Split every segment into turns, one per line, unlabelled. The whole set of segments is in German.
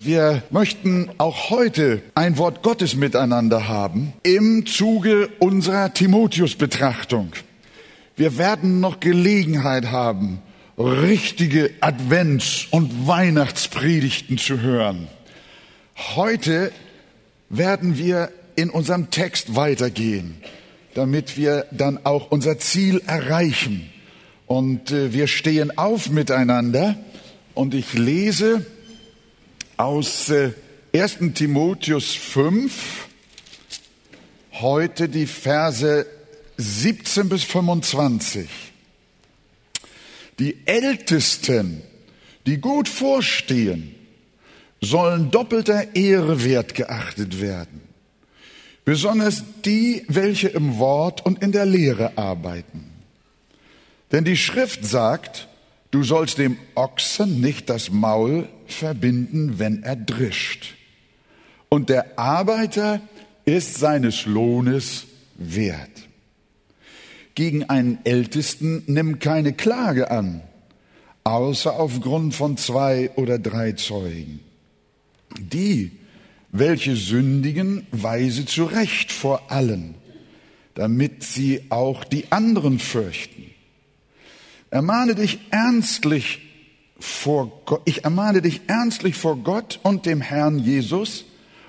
Wir möchten auch heute ein Wort Gottes miteinander haben im Zuge unserer Timotheus-Betrachtung. Wir werden noch Gelegenheit haben, richtige Advents- und Weihnachtspredigten zu hören. Heute werden wir in unserem Text weitergehen, damit wir dann auch unser Ziel erreichen. Und äh, wir stehen auf miteinander und ich lese aus 1. Äh, Timotheus 5, heute die Verse 17 bis 25. Die Ältesten, die gut vorstehen, sollen doppelter Ehre wert geachtet werden. Besonders die, welche im Wort und in der Lehre arbeiten. Denn die Schrift sagt, Du sollst dem Ochsen nicht das Maul verbinden, wenn er drischt. Und der Arbeiter ist seines Lohnes wert. Gegen einen Ältesten nimm keine Klage an, außer aufgrund von zwei oder drei Zeugen. Die, welche sündigen, weise zurecht vor allen, damit sie auch die anderen fürchten. Ermahne dich ernstlich vor Gott, ich ermahne dich ernstlich vor Gott und dem Herrn Jesus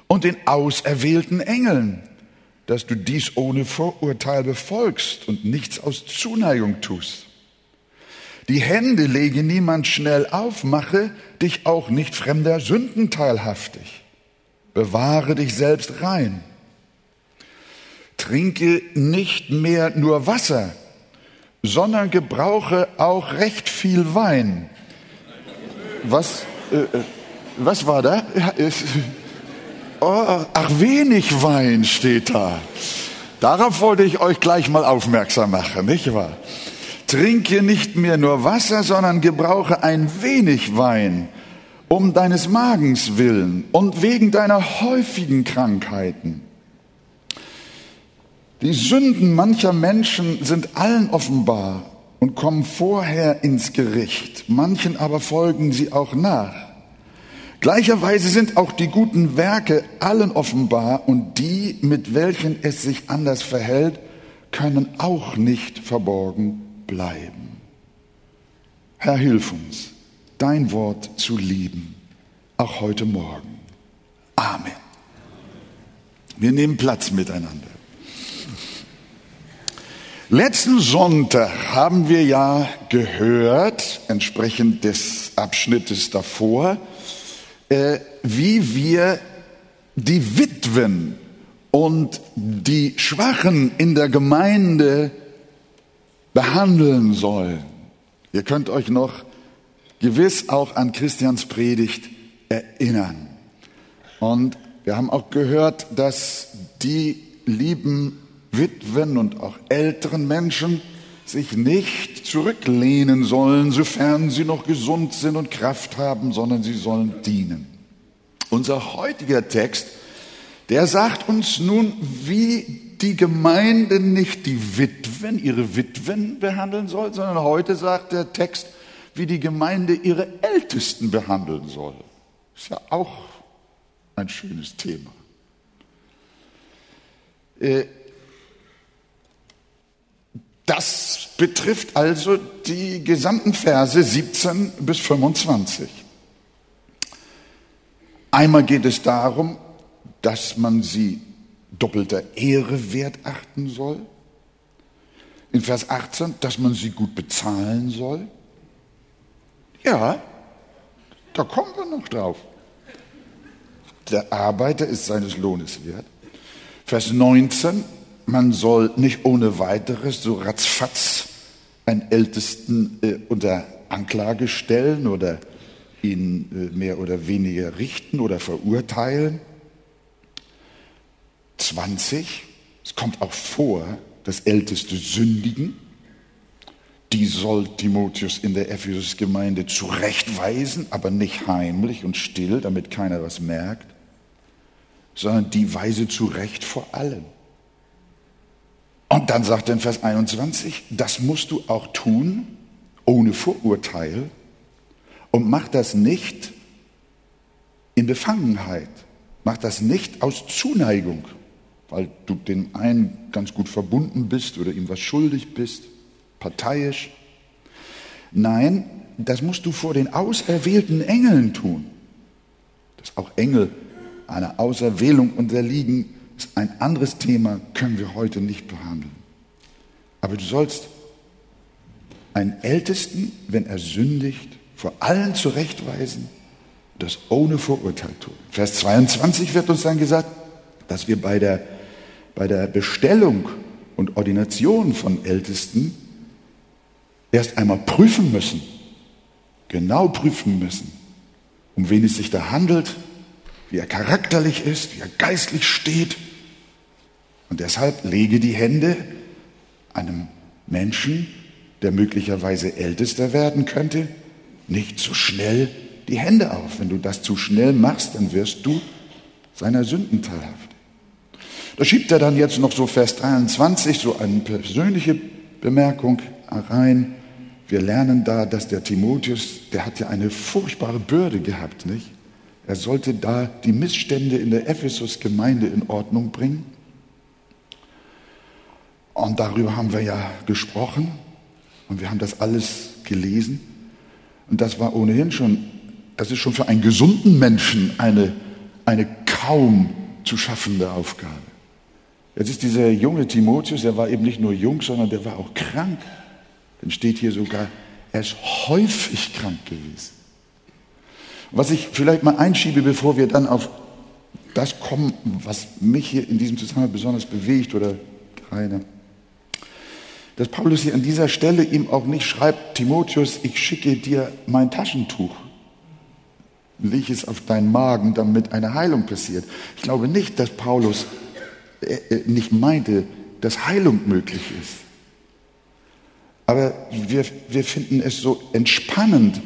und den auserwählten Engeln, dass du dies ohne Vorurteil befolgst und nichts aus Zuneigung tust. Die Hände lege niemand schnell auf, mache dich auch nicht fremder Sünden teilhaftig. Bewahre dich selbst rein. Trinke nicht mehr nur Wasser, sondern gebrauche auch recht viel Wein. Was, äh, äh was war da? Oh, ach, wenig Wein steht da. Darauf wollte ich euch gleich mal aufmerksam machen, nicht wahr? Trinke nicht mehr nur Wasser, sondern gebrauche ein wenig Wein, um deines Magens willen und wegen deiner häufigen Krankheiten die Sünden mancher Menschen sind allen offenbar und kommen vorher ins Gericht, manchen aber folgen sie auch nach. Gleicherweise sind auch die guten Werke allen offenbar und die, mit welchen es sich anders verhält, können auch nicht verborgen bleiben. Herr, hilf uns, dein Wort zu lieben, auch heute Morgen. Amen. Wir nehmen Platz miteinander. Letzten Sonntag haben wir ja gehört, entsprechend des Abschnittes davor, äh, wie wir die Witwen und die Schwachen in der Gemeinde behandeln sollen. Ihr könnt euch noch gewiss auch an Christians Predigt erinnern. Und wir haben auch gehört, dass die lieben Witwen und auch älteren Menschen sich nicht zurücklehnen sollen, sofern sie noch gesund sind und Kraft haben, sondern sie sollen dienen. Unser heutiger Text, der sagt uns nun, wie die Gemeinde nicht die Witwen, ihre Witwen behandeln soll, sondern heute sagt der Text, wie die Gemeinde ihre Ältesten behandeln soll. Ist ja auch ein schönes Thema. Äh, das betrifft also die gesamten Verse 17 bis 25. Einmal geht es darum, dass man sie doppelter Ehre wert achten soll. In Vers 18, dass man sie gut bezahlen soll. Ja, da kommen wir noch drauf. Der Arbeiter ist seines Lohnes wert. Vers 19, man soll nicht ohne weiteres so ratzfatz einen Ältesten äh, unter Anklage stellen oder ihn äh, mehr oder weniger richten oder verurteilen. 20. Es kommt auch vor, dass Älteste sündigen. Die soll Timotheus in der Ephesus-Gemeinde zurechtweisen, aber nicht heimlich und still, damit keiner was merkt, sondern die weise zurecht vor allem. Und dann sagt er in Vers 21, das musst du auch tun, ohne Vorurteil, und mach das nicht in Befangenheit. Mach das nicht aus Zuneigung, weil du dem einen ganz gut verbunden bist oder ihm was schuldig bist, parteiisch. Nein, das musst du vor den auserwählten Engeln tun. Dass auch Engel einer Auserwählung unterliegen, ein anderes Thema, können wir heute nicht behandeln. Aber du sollst einen Ältesten, wenn er sündigt, vor allen zurechtweisen, das ohne Vorurteil tun. Vers 22 wird uns dann gesagt, dass wir bei der, bei der Bestellung und Ordination von Ältesten erst einmal prüfen müssen, genau prüfen müssen, um wen es sich da handelt, wie er charakterlich ist, wie er geistlich steht. Und deshalb lege die Hände einem Menschen, der möglicherweise ältester werden könnte, nicht zu schnell die Hände auf. Wenn du das zu schnell machst, dann wirst du seiner Sünden teilhaft. Da schiebt er dann jetzt noch so Vers 23, so eine persönliche Bemerkung rein. Wir lernen da, dass der Timotheus, der hat ja eine furchtbare Bürde gehabt, nicht? Er sollte da die Missstände in der Ephesus-Gemeinde in Ordnung bringen. Und darüber haben wir ja gesprochen und wir haben das alles gelesen. Und das war ohnehin schon, das ist schon für einen gesunden Menschen eine, eine kaum zu schaffende Aufgabe. Jetzt ist dieser junge Timotheus, der war eben nicht nur jung, sondern der war auch krank. Dann steht hier sogar, er ist häufig krank gewesen. Was ich vielleicht mal einschiebe, bevor wir dann auf das kommen, was mich hier in diesem Zusammenhang besonders bewegt oder Rainer, dass Paulus hier an dieser Stelle ihm auch nicht schreibt, Timotheus, ich schicke dir mein Taschentuch, leg es auf deinen Magen, damit eine Heilung passiert. Ich glaube nicht, dass Paulus äh, äh, nicht meinte, dass Heilung möglich ist. Aber wir, wir finden es so entspannend,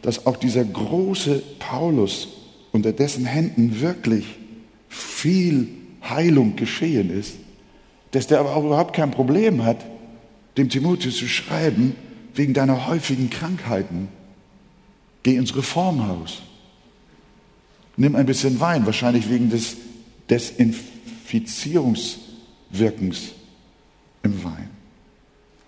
dass auch dieser große Paulus, unter dessen Händen wirklich viel Heilung geschehen ist, dass der aber auch überhaupt kein Problem hat, dem Timotheus zu schreiben, wegen deiner häufigen Krankheiten, geh ins Reformhaus. Nimm ein bisschen Wein, wahrscheinlich wegen des Desinfizierungswirkens im Wein.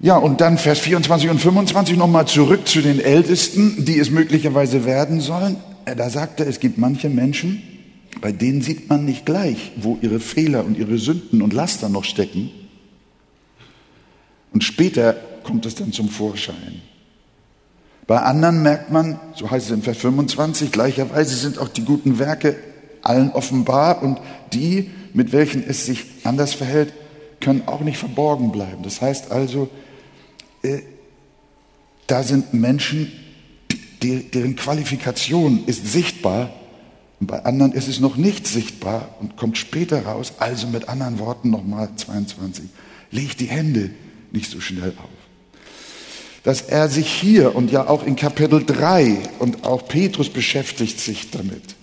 Ja, und dann Vers 24 und 25 nochmal zurück zu den Ältesten, die es möglicherweise werden sollen. Da sagt er, es gibt manche Menschen, bei denen sieht man nicht gleich, wo ihre Fehler und ihre Sünden und Laster noch stecken. Und später kommt es dann zum Vorschein. Bei anderen merkt man, so heißt es in Vers 25, gleicherweise sind auch die guten Werke allen offenbar und die, mit welchen es sich anders verhält, können auch nicht verborgen bleiben. Das heißt also, äh, da sind Menschen, die, deren Qualifikation ist sichtbar und bei anderen ist es noch nicht sichtbar und kommt später raus. Also mit anderen Worten nochmal 22, leg die Hände nicht so schnell auf. Dass er sich hier und ja auch in Kapitel 3 und auch Petrus beschäftigt sich damit,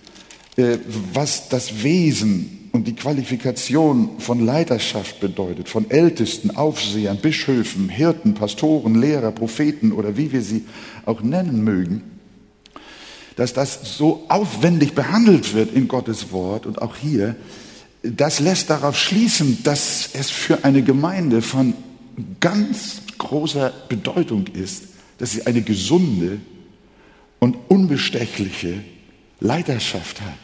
äh, was das Wesen und die Qualifikation von Leiterschaft bedeutet, von Ältesten, Aufsehern, Bischöfen, Hirten, Pastoren, Lehrer, Propheten oder wie wir sie auch nennen mögen, dass das so aufwendig behandelt wird in Gottes Wort und auch hier, das lässt darauf schließen, dass es für eine Gemeinde von ganz großer Bedeutung ist, dass sie eine gesunde und unbestechliche Leiterschaft hat.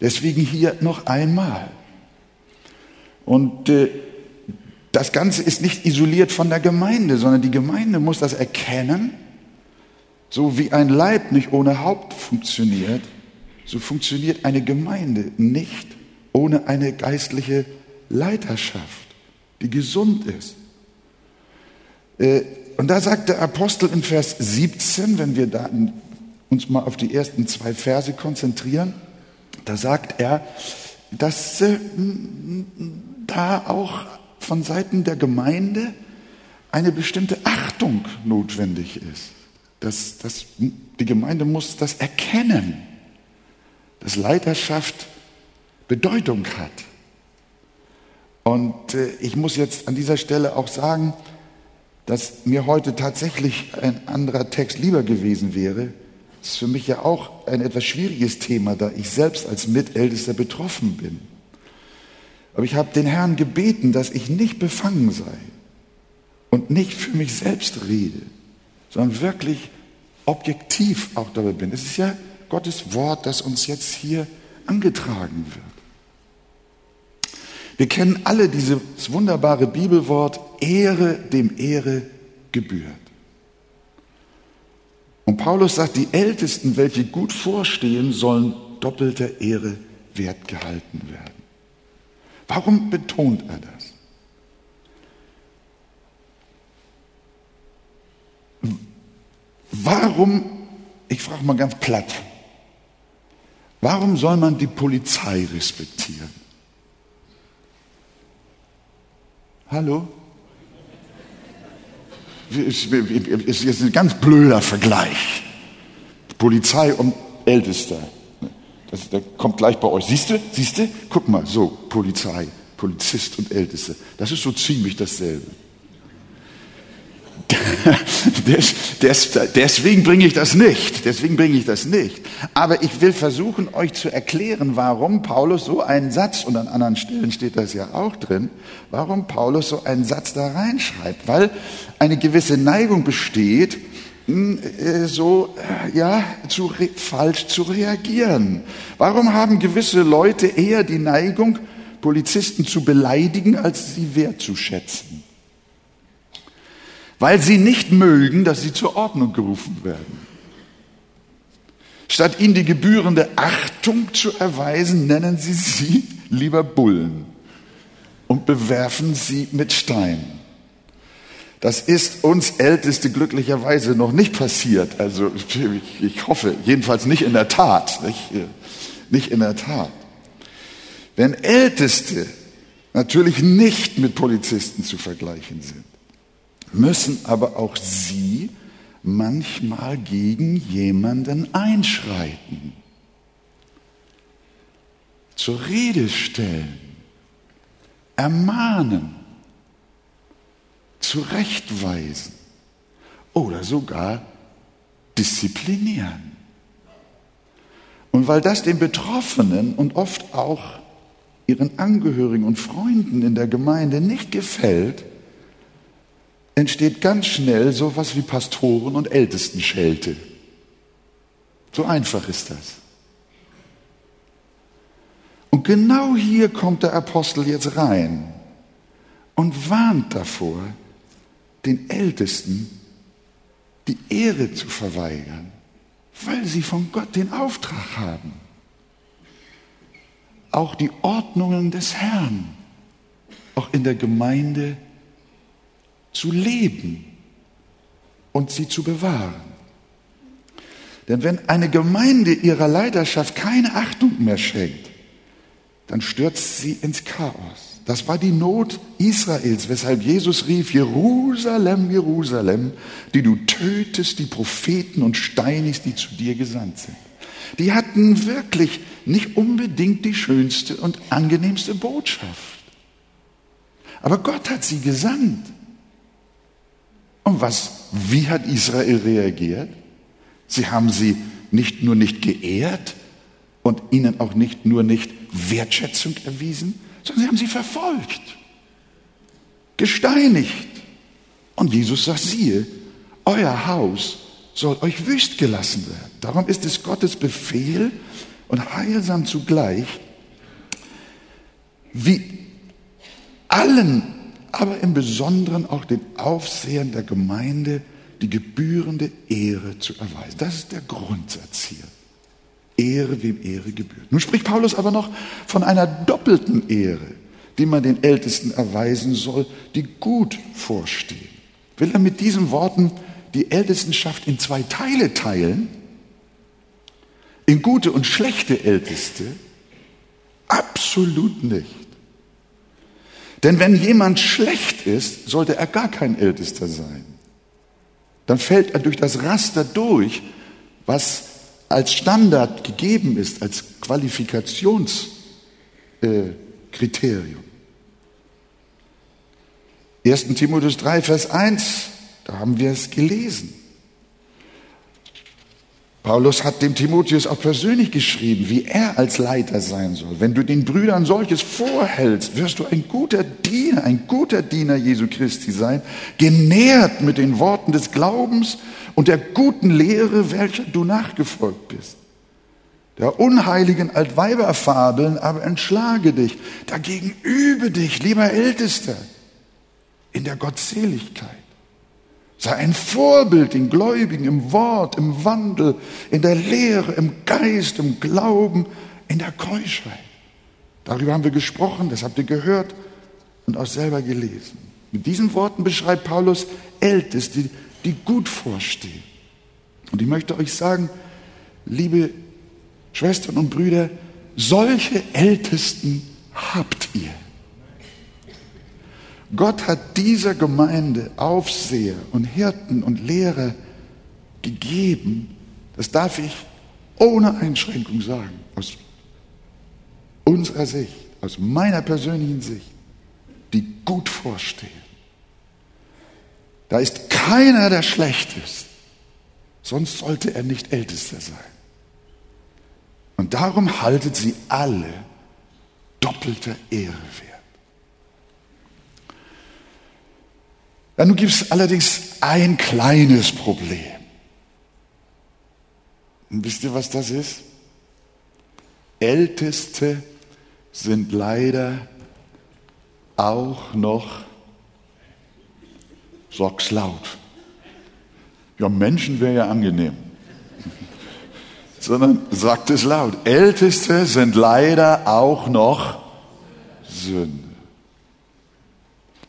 Deswegen hier noch einmal. Und äh, das Ganze ist nicht isoliert von der Gemeinde, sondern die Gemeinde muss das erkennen. So wie ein Leib nicht ohne Haupt funktioniert, so funktioniert eine Gemeinde nicht ohne eine geistliche Leiterschaft, die gesund ist. Äh, und da sagt der Apostel in Vers 17, wenn wir da uns mal auf die ersten zwei Verse konzentrieren, da sagt er, dass äh, da auch von Seiten der Gemeinde eine bestimmte Achtung notwendig ist. Dass, dass, die Gemeinde muss das erkennen, dass Leiterschaft Bedeutung hat. Und äh, ich muss jetzt an dieser Stelle auch sagen, dass mir heute tatsächlich ein anderer Text lieber gewesen wäre, Das ist für mich ja auch ein etwas schwieriges Thema, da ich selbst als Mitältester betroffen bin. Aber ich habe den Herrn gebeten, dass ich nicht befangen sei und nicht für mich selbst rede, sondern wirklich objektiv auch dabei bin. Es ist ja Gottes Wort, das uns jetzt hier angetragen wird. Wir kennen alle dieses wunderbare Bibelwort, Ehre dem Ehre gebührt. Und Paulus sagt, die Ältesten, welche gut vorstehen, sollen doppelter Ehre wert gehalten werden. Warum betont er das? Warum, ich frage mal ganz platt, warum soll man die Polizei respektieren? Hallo? ist ein ganz blöder Vergleich. Polizei und Ältester. Das, der kommt gleich bei euch. Siehst du? Siehst du? Guck mal, so, Polizei, Polizist und Älteste. Das ist so ziemlich dasselbe. Des, des, deswegen bringe ich das nicht. Deswegen bringe ich das nicht. Aber ich will versuchen, euch zu erklären, warum Paulus so einen Satz, und an anderen Stellen steht das ja auch drin, warum Paulus so einen Satz da reinschreibt. Weil eine gewisse Neigung besteht, hm, äh, so, äh, ja, zu, falsch zu reagieren. Warum haben gewisse Leute eher die Neigung, Polizisten zu beleidigen, als sie wertzuschätzen? Weil sie nicht mögen, dass sie zur Ordnung gerufen werden. Statt ihnen die gebührende Achtung zu erweisen, nennen sie sie lieber Bullen und bewerfen sie mit Steinen. Das ist uns Älteste glücklicherweise noch nicht passiert. Also ich, hoffe, jedenfalls nicht in der Tat. Nicht, nicht in der Tat. Wenn Älteste natürlich nicht mit Polizisten zu vergleichen sind, müssen aber auch sie manchmal gegen jemanden einschreiten, zur Rede stellen, ermahnen, zurechtweisen oder sogar disziplinieren. Und weil das den Betroffenen und oft auch ihren Angehörigen und Freunden in der Gemeinde nicht gefällt, entsteht ganz schnell sowas wie Pastoren und Ältestenschelte. So einfach ist das. Und genau hier kommt der Apostel jetzt rein und warnt davor, den Ältesten die Ehre zu verweigern, weil sie von Gott den Auftrag haben. Auch die Ordnungen des Herrn, auch in der Gemeinde zu leben und sie zu bewahren. Denn wenn eine Gemeinde ihrer Leidenschaft keine Achtung mehr schenkt, dann stürzt sie ins Chaos. Das war die Not Israels, weshalb Jesus rief, Jerusalem, Jerusalem, die du tötest die Propheten und steinigst, die zu dir gesandt sind. Die hatten wirklich nicht unbedingt die schönste und angenehmste Botschaft. Aber Gott hat sie gesandt. Und was, wie hat Israel reagiert? Sie haben sie nicht nur nicht geehrt und ihnen auch nicht nur nicht Wertschätzung erwiesen, sondern sie haben sie verfolgt, gesteinigt. Und Jesus sagt, siehe, euer Haus soll euch wüst gelassen werden. Darum ist es Gottes Befehl und heilsam zugleich, wie allen aber im Besonderen auch den Aufsehern der Gemeinde die gebührende Ehre zu erweisen. Das ist der Grundsatz hier. Ehre, wem Ehre gebührt. Nun spricht Paulus aber noch von einer doppelten Ehre, die man den Ältesten erweisen soll, die gut vorstehen. Will er mit diesen Worten die Ältestenschaft in zwei Teile teilen? In gute und schlechte Älteste? Absolut nicht. Denn wenn jemand schlecht ist, sollte er gar kein Ältester sein. Dann fällt er durch das Raster durch, was als Standard gegeben ist, als Qualifikationskriterium. Äh, 1. Timotheus 3, Vers 1, da haben wir es gelesen. Paulus hat dem Timotheus auch persönlich geschrieben, wie er als Leiter sein soll. Wenn du den Brüdern solches vorhältst, wirst du ein guter Diener, ein guter Diener Jesu Christi sein, genährt mit den Worten des Glaubens und der guten Lehre, welcher du nachgefolgt bist. Der unheiligen Altweiberfabeln aber entschlage dich. Dagegen übe dich, lieber Ältester, in der Gottseligkeit. Sei ein Vorbild den Gläubigen im Wort, im Wandel, in der Lehre, im Geist, im Glauben, in der Keuschheit. Darüber haben wir gesprochen, das habt ihr gehört und auch selber gelesen. Mit diesen Worten beschreibt Paulus Älteste, die gut vorstehen. Und ich möchte euch sagen, liebe Schwestern und Brüder, solche Ältesten habt. Gott hat dieser Gemeinde Aufseher und Hirten und Lehrer gegeben, das darf ich ohne Einschränkung sagen, aus unserer Sicht, aus meiner persönlichen Sicht, die gut vorstehen. Da ist keiner, der schlecht ist, sonst sollte er nicht Ältester sein. Und darum haltet sie alle doppelter Ehre wert. Ja, nun gibt es allerdings ein kleines Problem. Und wisst ihr, was das ist? Älteste sind leider auch noch, sag's laut. Ja, Menschen wäre ja angenehm. Sondern sagt es laut. Älteste sind leider auch noch Sünde.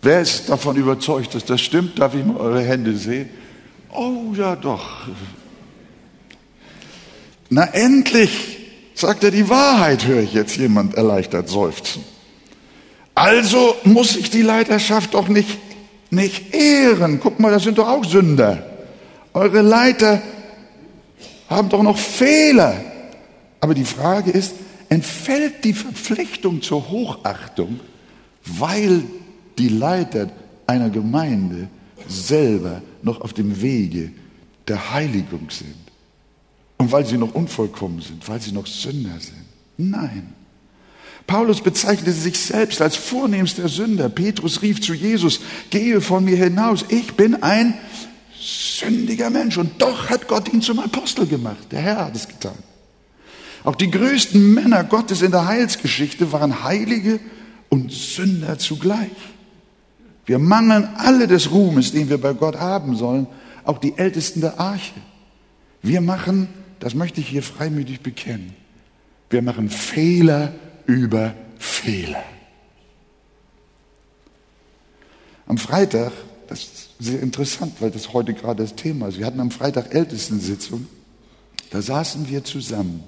Wer ist davon überzeugt, dass das stimmt? Darf ich mal eure Hände sehen? Oh ja, doch. Na endlich, sagt er die Wahrheit, höre ich jetzt jemand erleichtert seufzen. Also muss ich die Leiterschaft doch nicht, nicht ehren. Guck mal, das sind doch auch Sünder. Eure Leiter haben doch noch Fehler. Aber die Frage ist, entfällt die Verpflichtung zur Hochachtung, weil die Leiter einer Gemeinde selber noch auf dem Wege der Heiligung sind. Und weil sie noch unvollkommen sind, weil sie noch Sünder sind. Nein. Paulus bezeichnete sich selbst als vornehmster Sünder. Petrus rief zu Jesus, gehe von mir hinaus, ich bin ein sündiger Mensch. Und doch hat Gott ihn zum Apostel gemacht. Der Herr hat es getan. Auch die größten Männer Gottes in der Heilsgeschichte waren Heilige und Sünder zugleich. Wir mangeln alle des Ruhmes, den wir bei Gott haben sollen, auch die Ältesten der Arche. Wir machen, das möchte ich hier freimütig bekennen, wir machen Fehler über Fehler. Am Freitag, das ist sehr interessant, weil das heute gerade das Thema ist, wir hatten am Freitag Ältestensitzung, da saßen wir zusammen.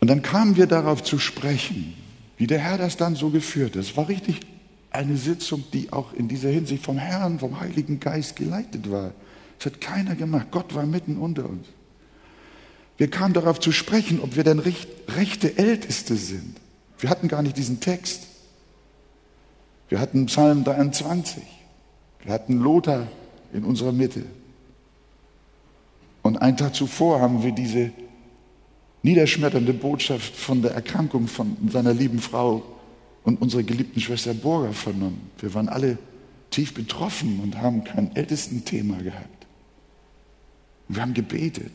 Und dann kamen wir darauf zu sprechen, wie der Herr das dann so geführt hat. Es war richtig eine Sitzung, die auch in dieser Hinsicht vom Herrn, vom Heiligen Geist geleitet war. Das hat keiner gemacht. Gott war mitten unter uns. Wir kamen darauf zu sprechen, ob wir denn rechte Älteste sind. Wir hatten gar nicht diesen Text. Wir hatten Psalm 23. Wir hatten Lothar in unserer Mitte. Und einen Tag zuvor haben wir diese niederschmetternde Botschaft von der Erkrankung von seiner lieben Frau und unsere geliebten Schwester Burger vernommen. Wir waren alle tief betroffen und haben kein Ältesten-Thema gehabt. Und wir haben gebetet.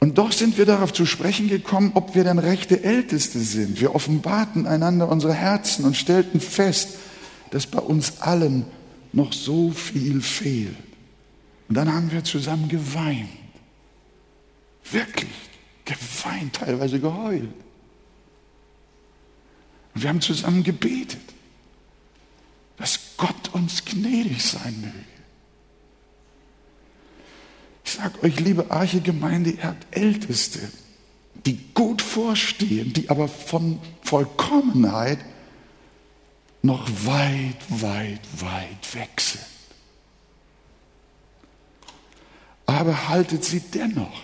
Und doch sind wir darauf zu sprechen gekommen, ob wir denn rechte Älteste sind. Wir offenbarten einander unsere Herzen und stellten fest, dass bei uns allen noch so viel fehlt. Und dann haben wir zusammen geweint. Wirklich geweint, teilweise geheult. Und wir haben zusammen gebetet, dass Gott uns gnädig sein möge. Ich sage euch, liebe Arche-Gemeinde, ihr habt Älteste, die gut vorstehen, die aber von Vollkommenheit noch weit, weit, weit weg sind. Aber haltet sie dennoch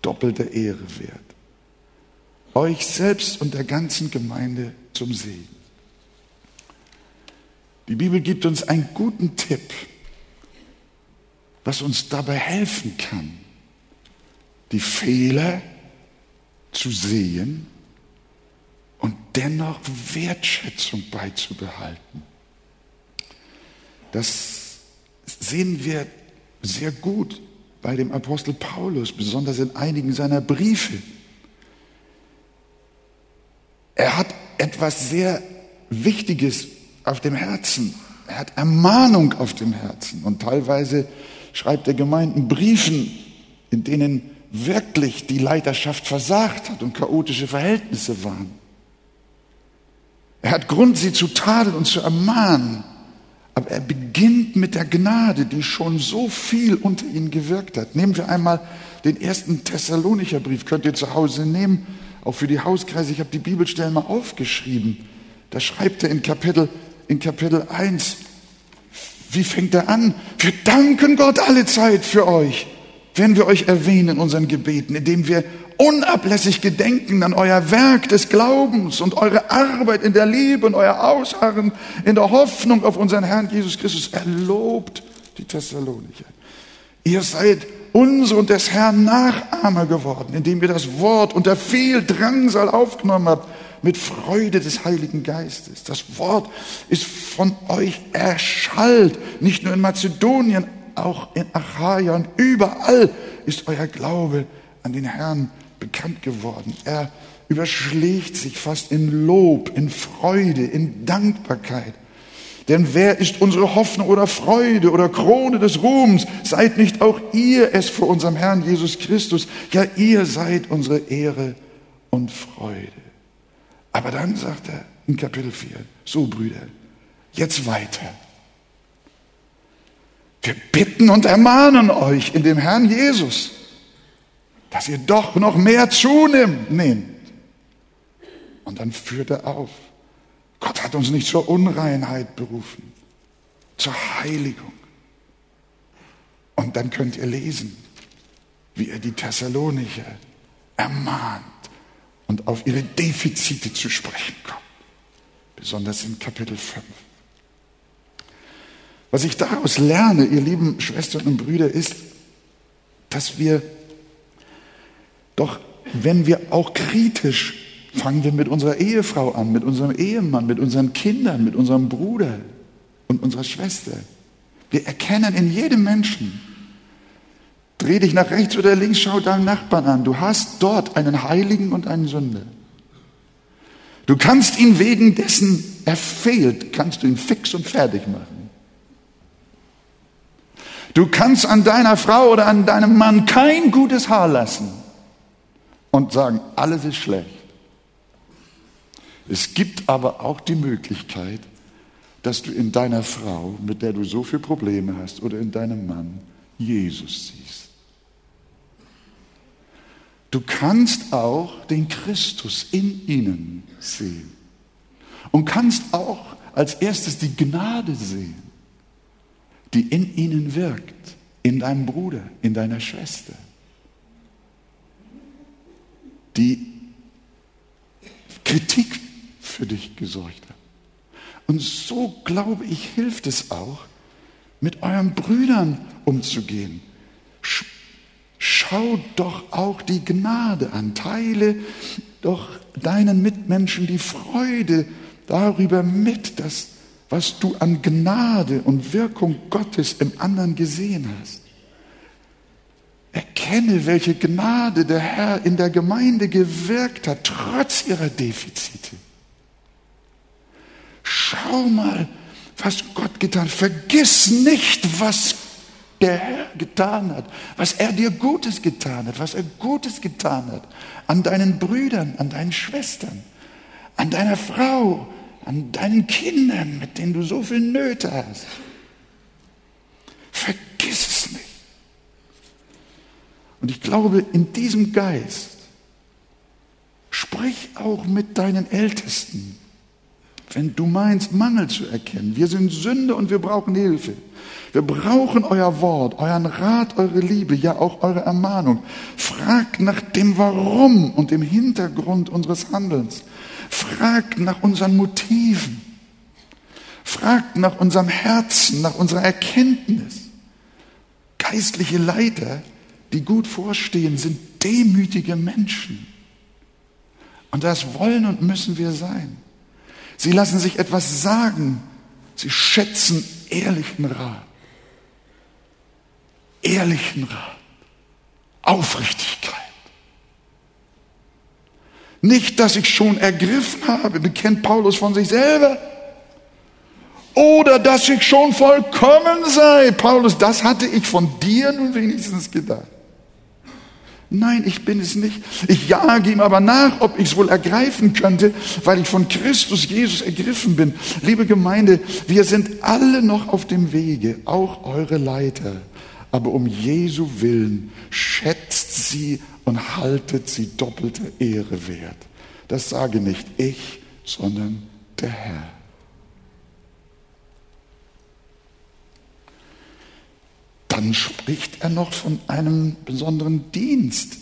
doppelter Ehre wert euch selbst und der ganzen Gemeinde zum Segen. Die Bibel gibt uns einen guten Tipp, was uns dabei helfen kann, die Fehler zu sehen und dennoch Wertschätzung beizubehalten. Das sehen wir sehr gut bei dem Apostel Paulus, besonders in einigen seiner Briefe. Er hat etwas sehr Wichtiges auf dem Herzen. Er hat Ermahnung auf dem Herzen. Und teilweise schreibt er Gemeinden Briefen, in denen wirklich die Leiterschaft versagt hat und chaotische Verhältnisse waren. Er hat Grund, sie zu tadeln und zu ermahnen. Aber er beginnt mit der Gnade, die schon so viel unter ihnen gewirkt hat. Nehmen wir einmal den ersten Thessalonicher Brief, könnt ihr zu Hause nehmen auch für die Hauskreise, ich habe die Bibelstellen mal aufgeschrieben. Da schreibt er in Kapitel, in Kapitel 1, wie fängt er an? Wir danken Gott alle Zeit für euch, wenn wir euch erwähnen in unseren Gebeten, indem wir unablässig gedenken an euer Werk des Glaubens und eure Arbeit in der Liebe und euer Ausharren in der Hoffnung auf unseren Herrn Jesus Christus. Er lobt die Thessalonicher. Ihr seid unsere und des Herrn Nachahmer geworden, indem ihr das Wort unter viel Drangsal aufgenommen habt, mit Freude des Heiligen Geistes. Das Wort ist von euch erschallt, nicht nur in Mazedonien, auch in Achaia und überall ist euer Glaube an den Herrn bekannt geworden. Er überschlägt sich fast in Lob, in Freude, in Dankbarkeit. Denn wer ist unsere Hoffnung oder Freude oder Krone des Ruhms? Seid nicht auch ihr es vor unserem Herrn Jesus Christus? Ja, ihr seid unsere Ehre und Freude. Aber dann sagt er in Kapitel 4, so Brüder, jetzt weiter. Wir bitten und ermahnen euch in dem Herrn Jesus, dass ihr doch noch mehr zunimmt. Und dann führt er auf. Gott hat uns nicht zur Unreinheit berufen, zur Heiligung. Und dann könnt ihr lesen, wie er die Thessalonicher ermahnt und auf ihre Defizite zu sprechen kommt. Besonders in Kapitel 5. Was ich daraus lerne, ihr lieben Schwestern und Brüder, ist, dass wir doch, wenn wir auch kritisch fangen wir mit unserer Ehefrau an, mit unserem Ehemann, mit unseren Kindern, mit unserem Bruder und unserer Schwester. Wir erkennen in jedem Menschen, dreh dich nach rechts oder links, schau deinen Nachbarn an, du hast dort einen Heiligen und einen Sünder. Du kannst ihn wegen dessen er fehlt, kannst du ihn fix und fertig machen. Du kannst an deiner Frau oder an deinem Mann kein gutes Haar lassen und sagen, alles ist schlecht. Es gibt aber auch die Möglichkeit, dass du in deiner Frau, mit der du so viele Probleme hast, oder in deinem Mann Jesus siehst. Du kannst auch den Christus in ihnen sehen und kannst auch als erstes die Gnade sehen, die in ihnen wirkt, in deinem Bruder, in deiner Schwester, die Kritik für dich gesorgt hat. Und so, glaube ich, hilft es auch, mit euren Brüdern umzugehen. Schau doch auch die Gnade an. Teile doch deinen Mitmenschen die Freude darüber mit, dass was du an Gnade und Wirkung Gottes im anderen gesehen hast. Erkenne, welche Gnade der Herr in der Gemeinde gewirkt hat, trotz ihrer Defizite. Schau mal, was Gott getan hat. Vergiss nicht, was der Herr getan hat, was er dir Gutes getan hat, was er Gutes getan hat an deinen Brüdern, an deinen Schwestern, an deiner Frau, an deinen Kindern, mit denen du so viel Nöte hast. Vergiss es nicht. Und ich glaube, in diesem Geist sprich auch mit deinen Ältesten wenn du meinst, Mangel zu erkennen. Wir sind Sünder und wir brauchen Hilfe. Wir brauchen euer Wort, euren Rat, eure Liebe, ja auch eure Ermahnung. Fragt nach dem Warum und dem Hintergrund unseres Handelns. Fragt nach unseren Motiven. Fragt nach unserem Herzen, nach unserer Erkenntnis. Geistliche Leiter, die gut vorstehen, sind demütige Menschen. Und das wollen und müssen wir sein. Sie lassen sich etwas sagen. Sie schätzen ehrlichen Rat. Ehrlichen Rat. Aufrichtigkeit. Nicht, dass ich schon ergriffen habe, bekennt Paulus von sich selber. Oder dass ich schon vollkommen sei. Paulus, das hatte ich von dir nun wenigstens gedacht. Nein, ich bin es nicht. Ich jage ihm aber nach, ob ich es wohl ergreifen könnte, weil ich von Christus Jesus ergriffen bin. Liebe Gemeinde, wir sind alle noch auf dem Wege, auch eure Leiter. Aber um Jesu willen schätzt sie und haltet sie doppelte Ehre wert. Das sage nicht ich, sondern der Herr. Dann spricht er noch von einem besonderen Dienst,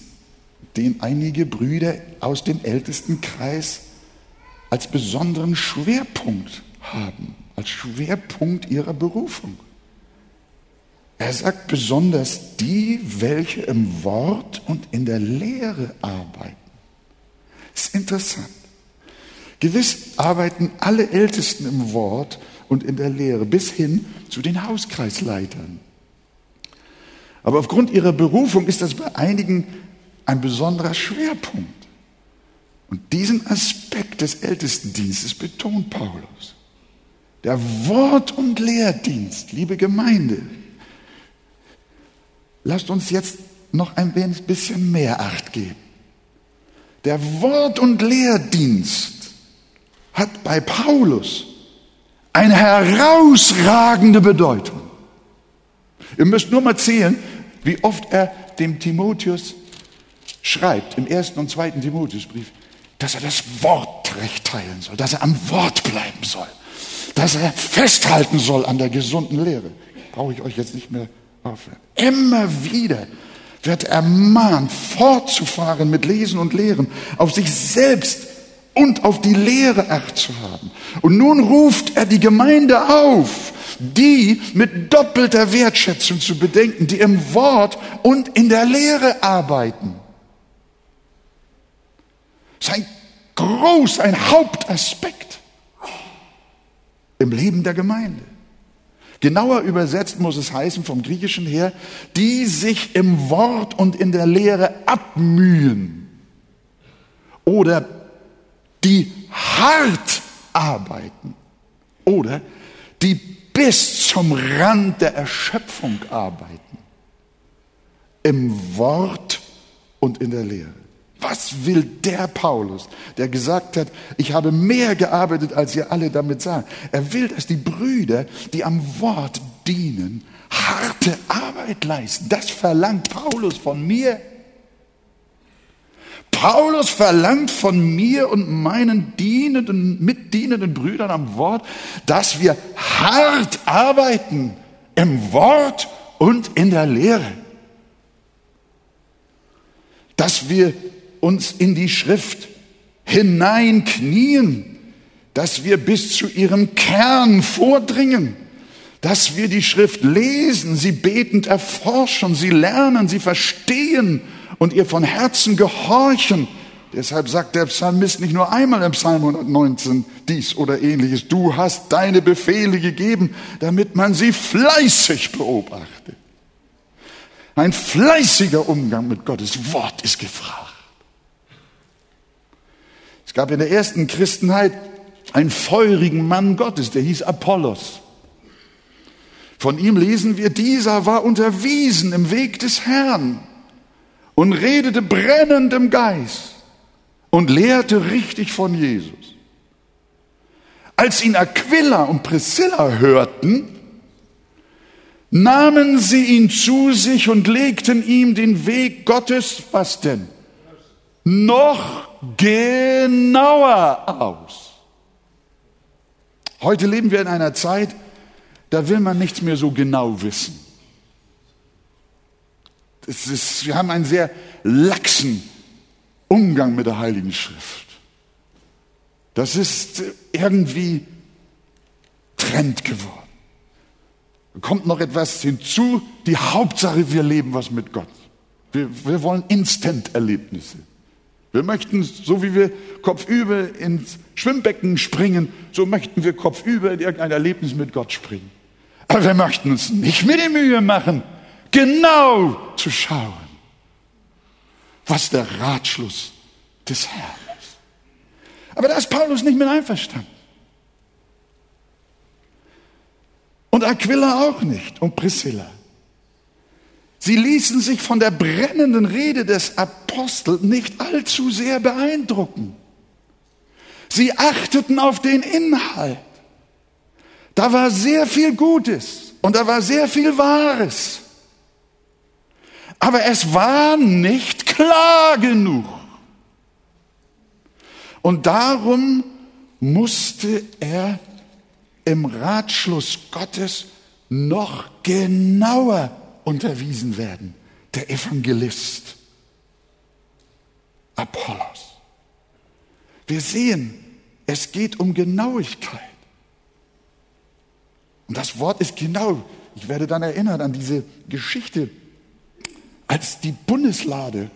den einige Brüder aus dem Ältestenkreis als besonderen Schwerpunkt haben, als Schwerpunkt ihrer Berufung. Er sagt besonders die, welche im Wort und in der Lehre arbeiten. Das ist interessant. Gewiss arbeiten alle Ältesten im Wort und in der Lehre bis hin zu den Hauskreisleitern. Aber aufgrund ihrer Berufung ist das bei einigen ein besonderer Schwerpunkt. Und diesen Aspekt des Ältestendienstes betont Paulus. Der Wort- und Lehrdienst, liebe Gemeinde, lasst uns jetzt noch ein bisschen mehr Acht geben. Der Wort- und Lehrdienst hat bei Paulus eine herausragende Bedeutung. Ihr müsst nur mal zählen, wie oft er dem Timotheus schreibt, im ersten und zweiten Timotheusbrief, dass er das Wort recht teilen soll, dass er am Wort bleiben soll, dass er festhalten soll an der gesunden Lehre. Brauche ich euch jetzt nicht mehr aufhören. Immer wieder wird ermahnt, fortzufahren mit Lesen und Lehren, auf sich selbst und auf die Lehre Acht zu haben. Und nun ruft er die Gemeinde auf, die mit doppelter Wertschätzung zu bedenken, die im Wort und in der Lehre arbeiten. Das ist ein groß, ein Hauptaspekt im Leben der Gemeinde. Genauer übersetzt muss es heißen vom Griechischen her, die sich im Wort und in der Lehre abmühen oder die hart arbeiten oder die bis zum Rand der Erschöpfung arbeiten. Im Wort und in der Lehre. Was will der Paulus, der gesagt hat, ich habe mehr gearbeitet, als ihr alle damit sagt? Er will, dass die Brüder, die am Wort dienen, harte Arbeit leisten. Das verlangt Paulus von mir. Paulus verlangt von mir und meinen dienenden, mitdienenden Brüdern am Wort, dass wir hart arbeiten im Wort und in der Lehre. Dass wir uns in die Schrift hineinknien, dass wir bis zu ihrem Kern vordringen, dass wir die Schrift lesen, sie betend erforschen, sie lernen, sie verstehen und ihr von Herzen gehorchen. Deshalb sagt der Psalmist nicht nur einmal im Psalm 119 dies oder ähnliches. Du hast deine Befehle gegeben, damit man sie fleißig beobachtet. Ein fleißiger Umgang mit Gottes Wort ist gefragt. Es gab in der ersten Christenheit einen feurigen Mann Gottes, der hieß Apollos. Von ihm lesen wir, dieser war unterwiesen im Weg des Herrn und redete brennend im Geist und lehrte richtig von Jesus. Als ihn Aquila und Priscilla hörten, nahmen sie ihn zu sich und legten ihm den Weg Gottes, was denn? Noch genauer aus. Heute leben wir in einer Zeit, da will man nichts mehr so genau wissen. Ist, wir haben einen sehr laxen Umgang mit der Heiligen Schrift. Das ist irgendwie Trend geworden. kommt noch etwas hinzu. Die Hauptsache, wir leben was mit Gott. Wir, wir wollen Instant-Erlebnisse. Wir möchten, so wie wir kopfüber ins Schwimmbecken springen, so möchten wir kopfüber in irgendein Erlebnis mit Gott springen. Aber wir möchten uns nicht mehr die Mühe machen, genau zu schauen, was der Ratschluss des Herrn ist. Aber da ist Paulus nicht mit einverstanden. Und Aquila auch nicht und Priscilla. Sie ließen sich von der brennenden Rede des Apostels nicht allzu sehr beeindrucken. Sie achteten auf den Inhalt. Da war sehr viel Gutes und da war sehr viel Wahres. Aber es war nicht klar genug. Und darum musste er im Ratschluss Gottes noch genauer unterwiesen werden. Der Evangelist Apollos. Wir sehen, es geht um Genauigkeit. Und das Wort ist genau. Ich werde dann erinnern an diese Geschichte, als die Bundeslade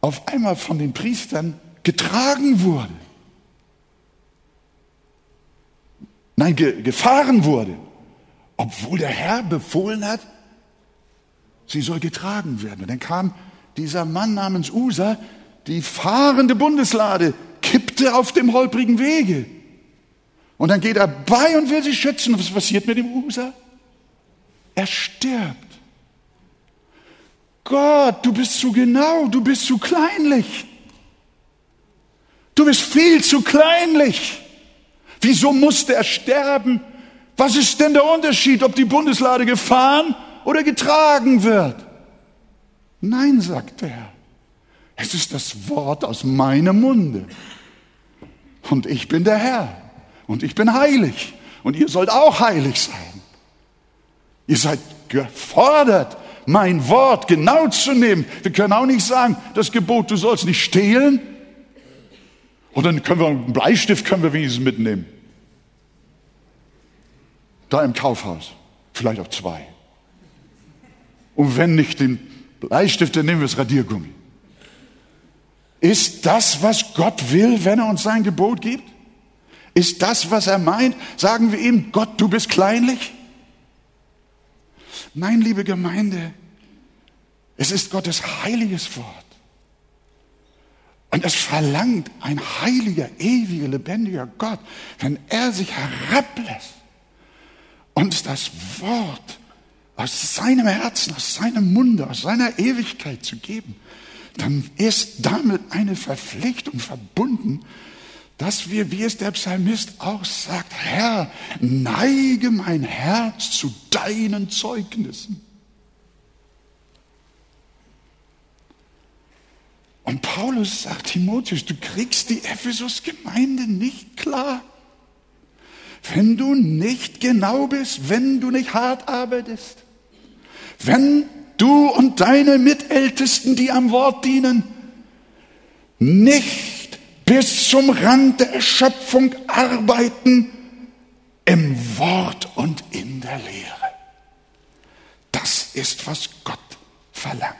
auf einmal von den Priestern getragen wurde. nein, ge gefahren wurde, obwohl der Herr befohlen hat, sie soll getragen werden. Und dann kam dieser Mann namens Usa, die fahrende Bundeslade kippte auf dem holprigen Wege. Und dann geht er bei und will sie schützen. Und was passiert mit dem Usa? Er stirbt. Gott, du bist zu genau, du bist zu kleinlich. Du bist viel zu kleinlich. Wieso musste er sterben? Was ist denn der Unterschied, ob die Bundeslade gefahren oder getragen wird? Nein, sagt er. Es ist das Wort aus meinem Munde. Und ich bin der Herr. Und ich bin heilig. Und ihr sollt auch heilig sein. Ihr seid gefordert, mein Wort genau zu nehmen. Wir können auch nicht sagen, das Gebot, du sollst nicht stehlen, und dann können wir einen Bleistift können wir wenigstens mitnehmen. Da im Kaufhaus. Vielleicht auch zwei. Und wenn nicht den Bleistift, dann nehmen wir das Radiergummi. Ist das, was Gott will, wenn er uns sein Gebot gibt? Ist das, was er meint? Sagen wir ihm, Gott, du bist kleinlich? Nein, liebe Gemeinde, es ist Gottes heiliges Wort. Und es verlangt ein heiliger, ewiger, lebendiger Gott, wenn er sich herablässt und das Wort aus seinem Herzen, aus seinem Munde, aus seiner Ewigkeit zu geben, dann ist damit eine Verpflichtung verbunden, dass wir, wie es der Psalmist auch sagt, Herr, neige mein Herz zu deinen Zeugnissen. Und Paulus sagt Timotheus, du kriegst die Ephesus-Gemeinde nicht klar, wenn du nicht genau bist, wenn du nicht hart arbeitest, wenn du und deine Mitältesten, die am Wort dienen, nicht bis zum Rand der Erschöpfung arbeiten im Wort und in der Lehre. Das ist, was Gott verlangt.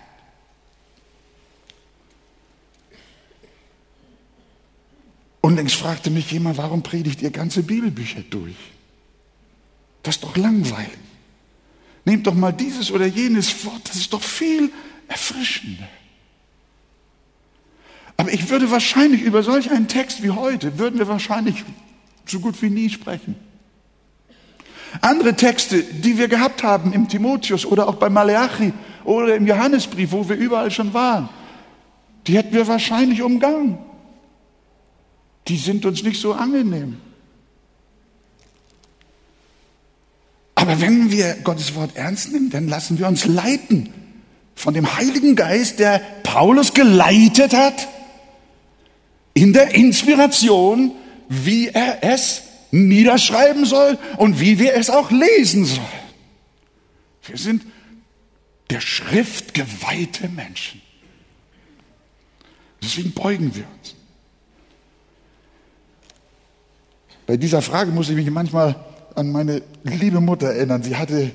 Unlängst fragte mich jemand, warum predigt ihr ganze Bibelbücher durch? Das ist doch langweilig. Nehmt doch mal dieses oder jenes Wort, das ist doch viel erfrischender. Aber ich würde wahrscheinlich über solch einen Text wie heute, würden wir wahrscheinlich so gut wie nie sprechen. Andere Texte, die wir gehabt haben im Timotheus oder auch bei Maleachi oder im Johannesbrief, wo wir überall schon waren, die hätten wir wahrscheinlich umgangen die sind uns nicht so angenehm. Aber wenn wir Gottes Wort ernst nehmen, dann lassen wir uns leiten von dem Heiligen Geist, der Paulus geleitet hat, in der Inspiration, wie er es niederschreiben soll und wie wir es auch lesen sollen. Wir sind der Schrift geweihte Menschen. Deswegen beugen wir uns. Bei dieser Frage muss ich mich manchmal an meine liebe Mutter erinnern. Sie hatte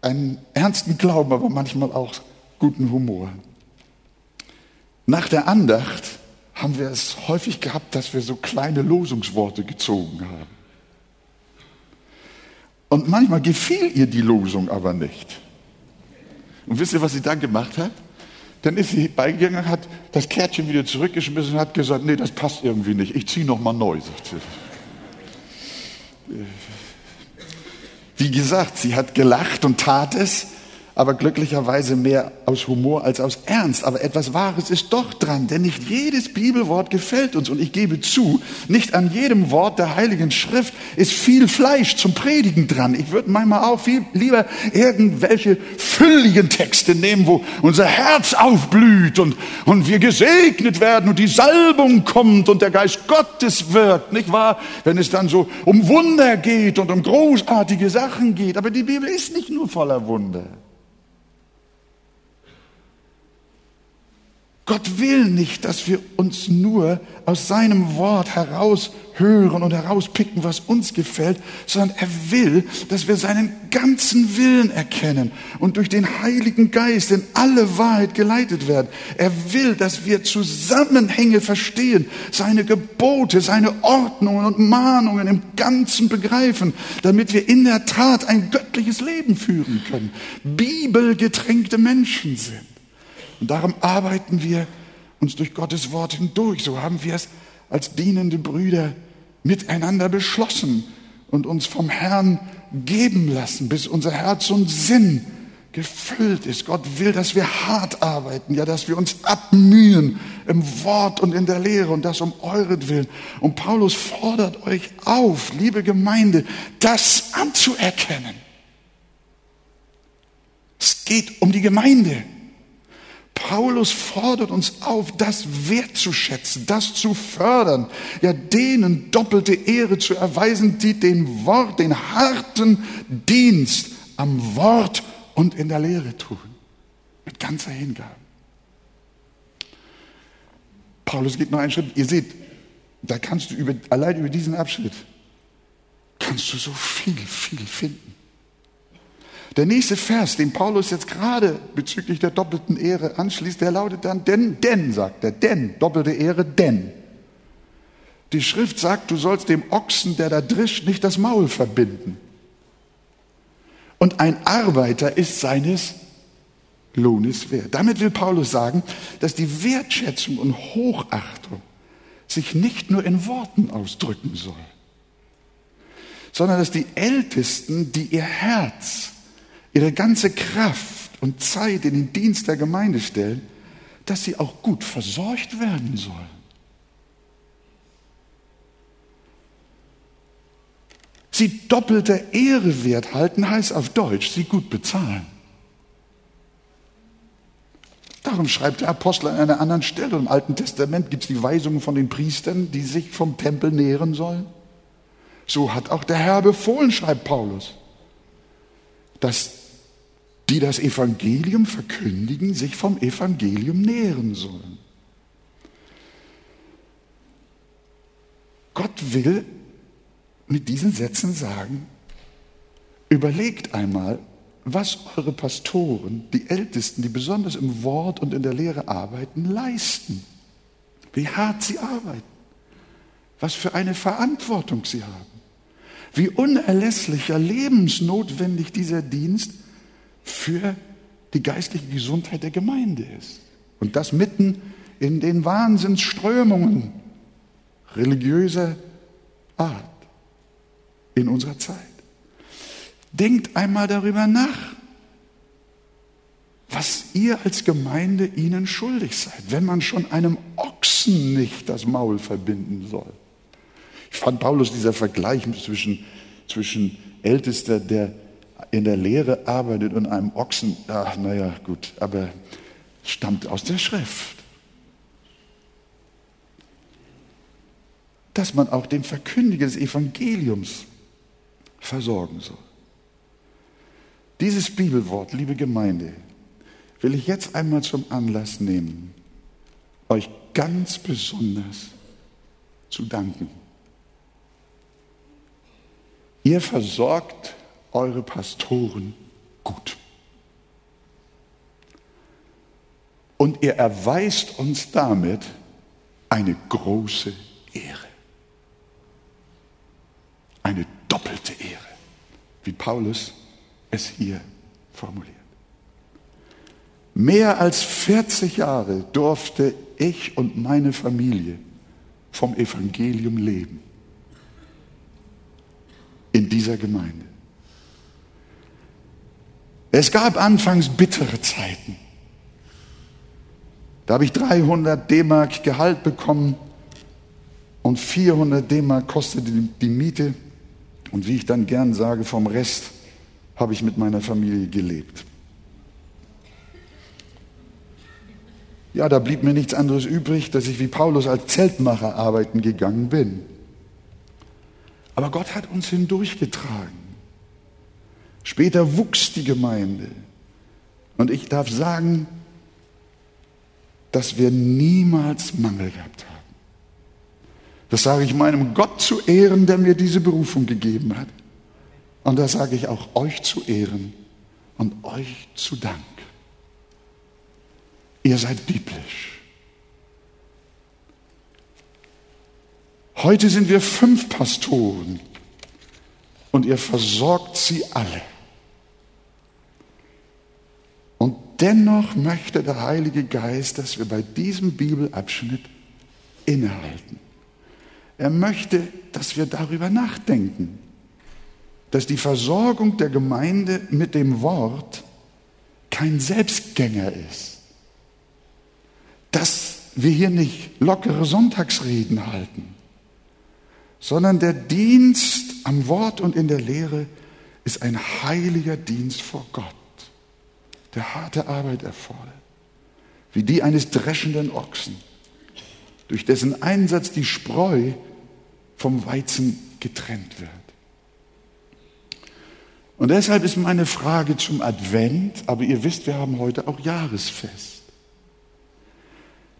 einen ernsten Glauben, aber manchmal auch guten Humor. Nach der Andacht haben wir es häufig gehabt, dass wir so kleine Losungsworte gezogen haben. Und manchmal gefiel ihr die Losung aber nicht. Und wisst ihr, was sie dann gemacht hat? Dann ist sie beigegangen, hat das Kärtchen wieder zurückgeschmissen und hat gesagt, nee, das passt irgendwie nicht, ich ziehe nochmal neu. Wie gesagt, sie hat gelacht und tat es, aber glücklicherweise mehr aus Humor als aus Ernst. Aber etwas Wahres ist doch dran, denn nicht jedes Bibelwort gefällt uns. Und ich gebe zu, nicht an jedem Wort der Heiligen Schrift ist viel Fleisch zum Predigen dran. Ich würde manchmal auch viel lieber irgendwelche fülligen Texte nehmen, wo unser Herz aufblüht und, und wir gesegnet werden und die Salbung kommt und der Geist Gottes wirkt, nicht wahr? Wenn es dann so um Wunder geht und um großartige Sachen geht. Aber die Bibel ist nicht nur voller Wunder. Gott will nicht, dass wir uns nur aus seinem Wort heraushören und herauspicken, was uns gefällt, sondern er will, dass wir seinen ganzen Willen erkennen und durch den Heiligen Geist in alle Wahrheit geleitet werden. Er will, dass wir Zusammenhänge verstehen, seine Gebote, seine Ordnungen und Mahnungen im Ganzen begreifen, damit wir in der Tat ein göttliches Leben führen können, bibelgetränkte Menschen sind. Und darum arbeiten wir uns durch Gottes Wort hindurch. So haben wir es als dienende Brüder miteinander beschlossen und uns vom Herrn geben lassen, bis unser Herz und Sinn gefüllt ist. Gott will, dass wir hart arbeiten, ja, dass wir uns abmühen im Wort und in der Lehre und das um euretwillen. Und Paulus fordert euch auf, liebe Gemeinde, das anzuerkennen. Es geht um die Gemeinde. Paulus fordert uns auf, das wertzuschätzen, das zu fördern, ja denen doppelte Ehre zu erweisen, die den Wort, den harten Dienst am Wort und in der Lehre tun. Mit ganzer Hingabe. Paulus geht noch einen Schritt. Ihr seht, da kannst du über, allein über diesen Abschnitt, kannst du so viel, viel finden. Der nächste Vers, den Paulus jetzt gerade bezüglich der doppelten Ehre anschließt, der lautet dann, denn, denn, sagt er, denn, doppelte Ehre, denn. Die Schrift sagt, du sollst dem Ochsen, der da drischt, nicht das Maul verbinden. Und ein Arbeiter ist seines Lohnes wert. Damit will Paulus sagen, dass die Wertschätzung und Hochachtung sich nicht nur in Worten ausdrücken soll, sondern dass die Ältesten, die ihr Herz ihre ganze Kraft und Zeit in den Dienst der Gemeinde stellen, dass sie auch gut versorgt werden sollen. Sie doppelte Ehre wert halten, heißt auf Deutsch, sie gut bezahlen. Darum schreibt der Apostel an einer anderen Stelle. Im Alten Testament gibt es die Weisungen von den Priestern, die sich vom Tempel nähren sollen. So hat auch der Herr befohlen, schreibt Paulus, dass die das Evangelium verkündigen, sich vom Evangelium nähren sollen. Gott will mit diesen Sätzen sagen, überlegt einmal, was eure Pastoren, die Ältesten, die besonders im Wort und in der Lehre arbeiten, leisten. Wie hart sie arbeiten. Was für eine Verantwortung sie haben. Wie unerlässlicher, lebensnotwendig dieser Dienst für die geistliche Gesundheit der Gemeinde ist. Und das mitten in den Wahnsinnsströmungen religiöser Art in unserer Zeit. Denkt einmal darüber nach, was ihr als Gemeinde ihnen schuldig seid, wenn man schon einem Ochsen nicht das Maul verbinden soll. Ich fand Paulus dieser Vergleich zwischen, zwischen Ältester der in der Lehre arbeitet und einem Ochsen, ach naja, gut, aber stammt aus der Schrift. Dass man auch den Verkündiger des Evangeliums versorgen soll. Dieses Bibelwort, liebe Gemeinde, will ich jetzt einmal zum Anlass nehmen, euch ganz besonders zu danken. Ihr versorgt eure Pastoren gut. Und er erweist uns damit eine große Ehre. Eine doppelte Ehre, wie Paulus es hier formuliert. Mehr als 40 Jahre durfte ich und meine Familie vom Evangelium leben. In dieser Gemeinde. Es gab anfangs bittere Zeiten. Da habe ich 300 D-Mark Gehalt bekommen und 400 D-Mark kostete die Miete. Und wie ich dann gern sage, vom Rest habe ich mit meiner Familie gelebt. Ja, da blieb mir nichts anderes übrig, dass ich wie Paulus als Zeltmacher arbeiten gegangen bin. Aber Gott hat uns hindurchgetragen. Später wuchs die Gemeinde. Und ich darf sagen, dass wir niemals Mangel gehabt haben. Das sage ich meinem Gott zu Ehren, der mir diese Berufung gegeben hat. Und das sage ich auch euch zu Ehren und euch zu Dank. Ihr seid biblisch. Heute sind wir fünf Pastoren und ihr versorgt sie alle. Und dennoch möchte der Heilige Geist, dass wir bei diesem Bibelabschnitt innehalten. Er möchte, dass wir darüber nachdenken, dass die Versorgung der Gemeinde mit dem Wort kein Selbstgänger ist dass wir hier nicht lockere Sonntagsreden halten, sondern der Dienst am Wort und in der Lehre ist ein heiliger Dienst vor Gott, der harte Arbeit erfordert, wie die eines dreschenden Ochsen, durch dessen Einsatz die Spreu vom Weizen getrennt wird. Und deshalb ist meine Frage zum Advent, aber ihr wisst, wir haben heute auch Jahresfest.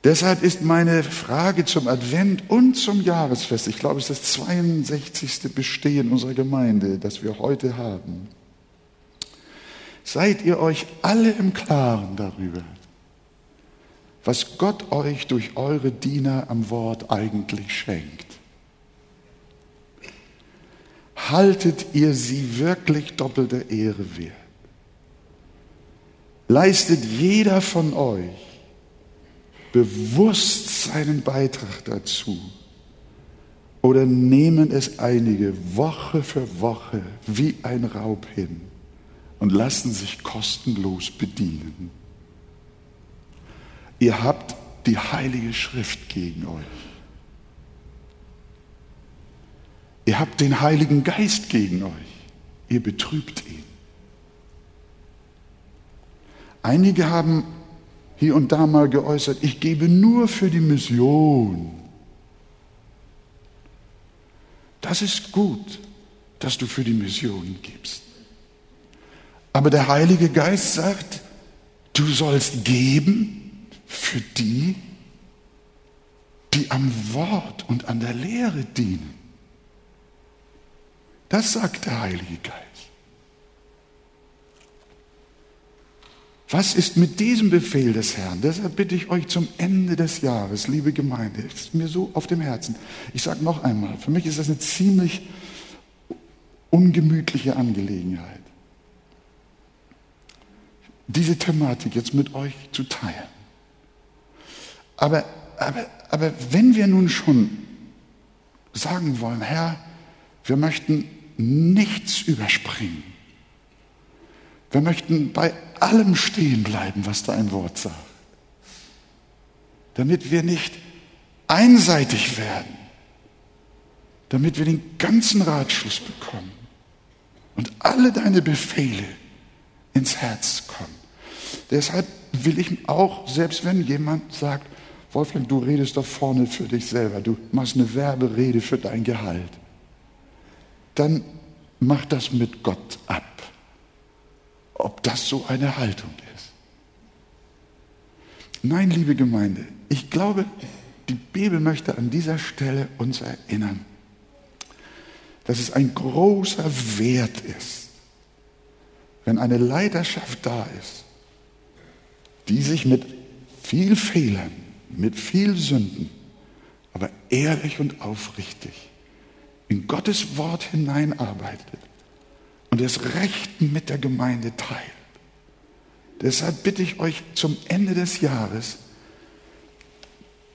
Deshalb ist meine Frage zum Advent und zum Jahresfest, ich glaube, es ist das 62. Bestehen unserer Gemeinde, das wir heute haben. Seid ihr euch alle im Klaren darüber, was Gott euch durch eure Diener am Wort eigentlich schenkt? Haltet ihr sie wirklich doppelter Ehre wert? Leistet jeder von euch bewusst seinen Beitrag dazu? Oder nehmen es einige Woche für Woche wie ein Raub hin und lassen sich kostenlos bedienen? Ihr habt die Heilige Schrift gegen euch. Ihr habt den Heiligen Geist gegen euch. Ihr betrübt ihn. Einige haben hier und da mal geäußert, ich gebe nur für die Mission. Das ist gut, dass du für die Mission gibst. Aber der Heilige Geist sagt, du sollst geben für die, die am Wort und an der Lehre dienen. Das sagt der Heilige Geist. Was ist mit diesem Befehl des Herrn? Deshalb bitte ich euch zum Ende des Jahres, liebe Gemeinde, ist mir so auf dem Herzen. Ich sage noch einmal, für mich ist das eine ziemlich ungemütliche Angelegenheit, diese Thematik jetzt mit euch zu teilen. Aber, aber, aber wenn wir nun schon sagen wollen, Herr, wir möchten nichts überspringen, wir möchten bei allem stehen bleiben, was da ein Wort sagt. Damit wir nicht einseitig werden. Damit wir den ganzen Ratschluss bekommen. Und alle deine Befehle ins Herz kommen. Deshalb will ich auch, selbst wenn jemand sagt, Wolfgang, du redest doch vorne für dich selber, du machst eine Werberede für dein Gehalt, dann mach das mit Gott ab ob das so eine Haltung ist. Nein, liebe Gemeinde, ich glaube, die Bibel möchte an dieser Stelle uns erinnern, dass es ein großer Wert ist, wenn eine Leiterschaft da ist, die sich mit viel Fehlern, mit viel Sünden, aber ehrlich und aufrichtig in Gottes Wort hineinarbeitet und es Rechten mit der Gemeinde teilt. Deshalb bitte ich euch zum Ende des Jahres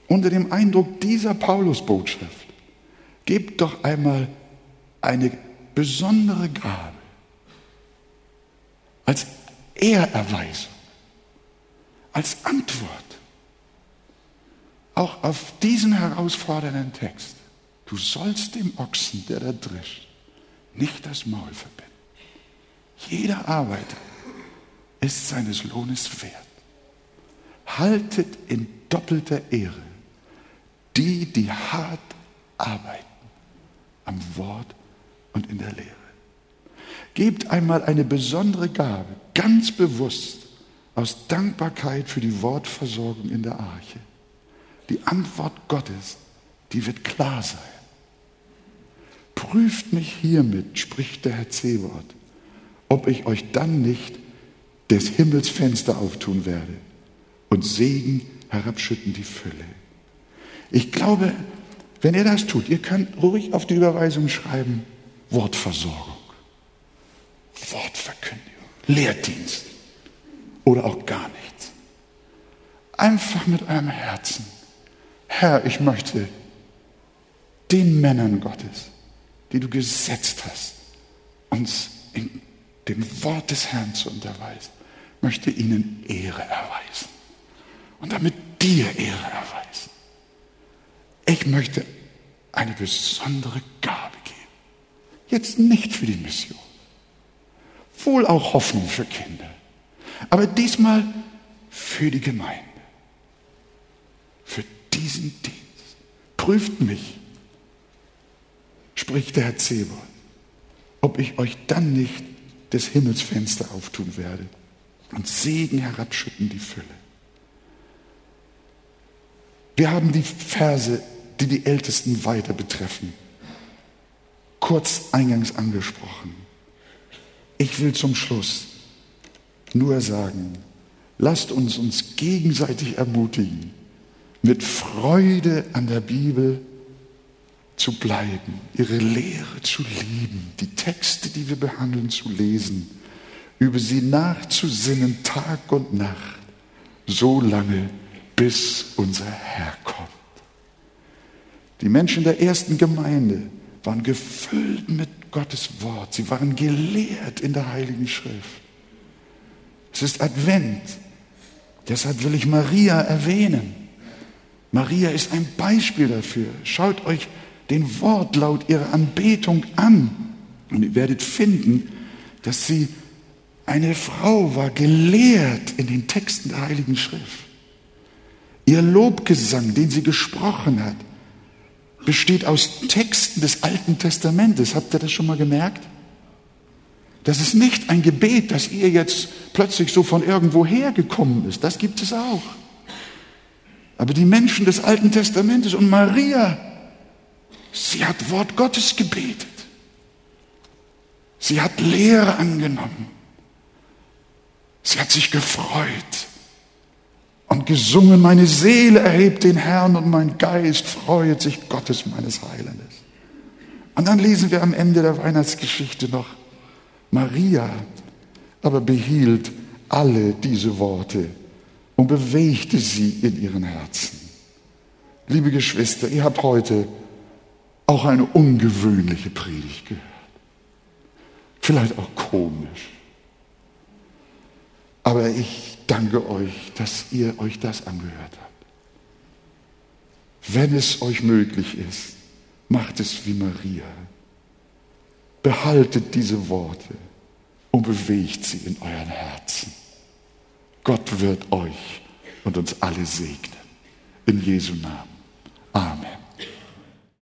unter dem Eindruck dieser Paulusbotschaft, gebt doch einmal eine besondere Gabe als Ehrerweisung, als Antwort auch auf diesen herausfordernden Text. Du sollst dem Ochsen, der da drischt, nicht das Maul verbinden. Jeder Arbeiter ist seines Lohnes wert. Haltet in doppelter Ehre die, die hart arbeiten am Wort und in der Lehre. Gebt einmal eine besondere Gabe, ganz bewusst, aus Dankbarkeit für die Wortversorgung in der Arche. Die Antwort Gottes, die wird klar sein. Prüft mich hiermit, spricht der Herr Zewort, ob ich euch dann nicht des Himmels Fenster auftun werde und Segen herabschütten die Fülle. Ich glaube, wenn ihr das tut, ihr könnt ruhig auf die Überweisung schreiben, Wortversorgung, Wortverkündigung, Lehrdienst oder auch gar nichts. Einfach mit eurem Herzen. Herr, ich möchte den Männern Gottes, die du gesetzt hast, uns in dem Wort des Herrn zu unterweisen, möchte ihnen Ehre erweisen und damit dir Ehre erweisen. Ich möchte eine besondere Gabe geben. Jetzt nicht für die Mission, wohl auch Hoffnung für Kinder, aber diesmal für die Gemeinde, für diesen Dienst. Prüft mich, spricht der Herr Zebot, ob ich euch dann nicht des Himmels Fenster auftun werde und Segen herabschütten die Fülle. Wir haben die Verse, die die Ältesten weiter betreffen, kurz eingangs angesprochen. Ich will zum Schluss nur sagen, lasst uns uns gegenseitig ermutigen, mit Freude an der Bibel zu bleiben, ihre Lehre zu lieben, die Texte, die wir behandeln, zu lesen, über sie nachzusinnen Tag und Nacht, so lange, bis unser Herr kommt. Die Menschen der ersten Gemeinde waren gefüllt mit Gottes Wort. Sie waren gelehrt in der Heiligen Schrift. Es ist Advent. Deshalb will ich Maria erwähnen. Maria ist ein Beispiel dafür. Schaut euch den Wortlaut ihrer Anbetung an und ihr werdet finden, dass sie eine Frau war, gelehrt in den Texten der Heiligen Schrift. Ihr Lobgesang, den sie gesprochen hat, besteht aus Texten des Alten Testamentes. Habt ihr das schon mal gemerkt? Das ist nicht ein Gebet, das ihr jetzt plötzlich so von irgendwo hergekommen ist. Das gibt es auch. Aber die Menschen des Alten Testamentes und Maria, sie hat Wort Gottes gebetet. Sie hat Lehre angenommen. Sie hat sich gefreut und gesungen, meine Seele erhebt den Herrn und mein Geist freut sich Gottes meines Heilandes. Und dann lesen wir am Ende der Weihnachtsgeschichte noch, Maria aber behielt alle diese Worte und bewegte sie in ihren Herzen. Liebe Geschwister, ihr habt heute auch eine ungewöhnliche Predigt gehört. Vielleicht auch komisch. Aber ich danke euch, dass ihr euch das angehört habt. Wenn es euch möglich ist, macht es wie Maria. Behaltet diese Worte und bewegt sie in euren Herzen. Gott wird euch und uns alle segnen. In Jesu Namen. Amen.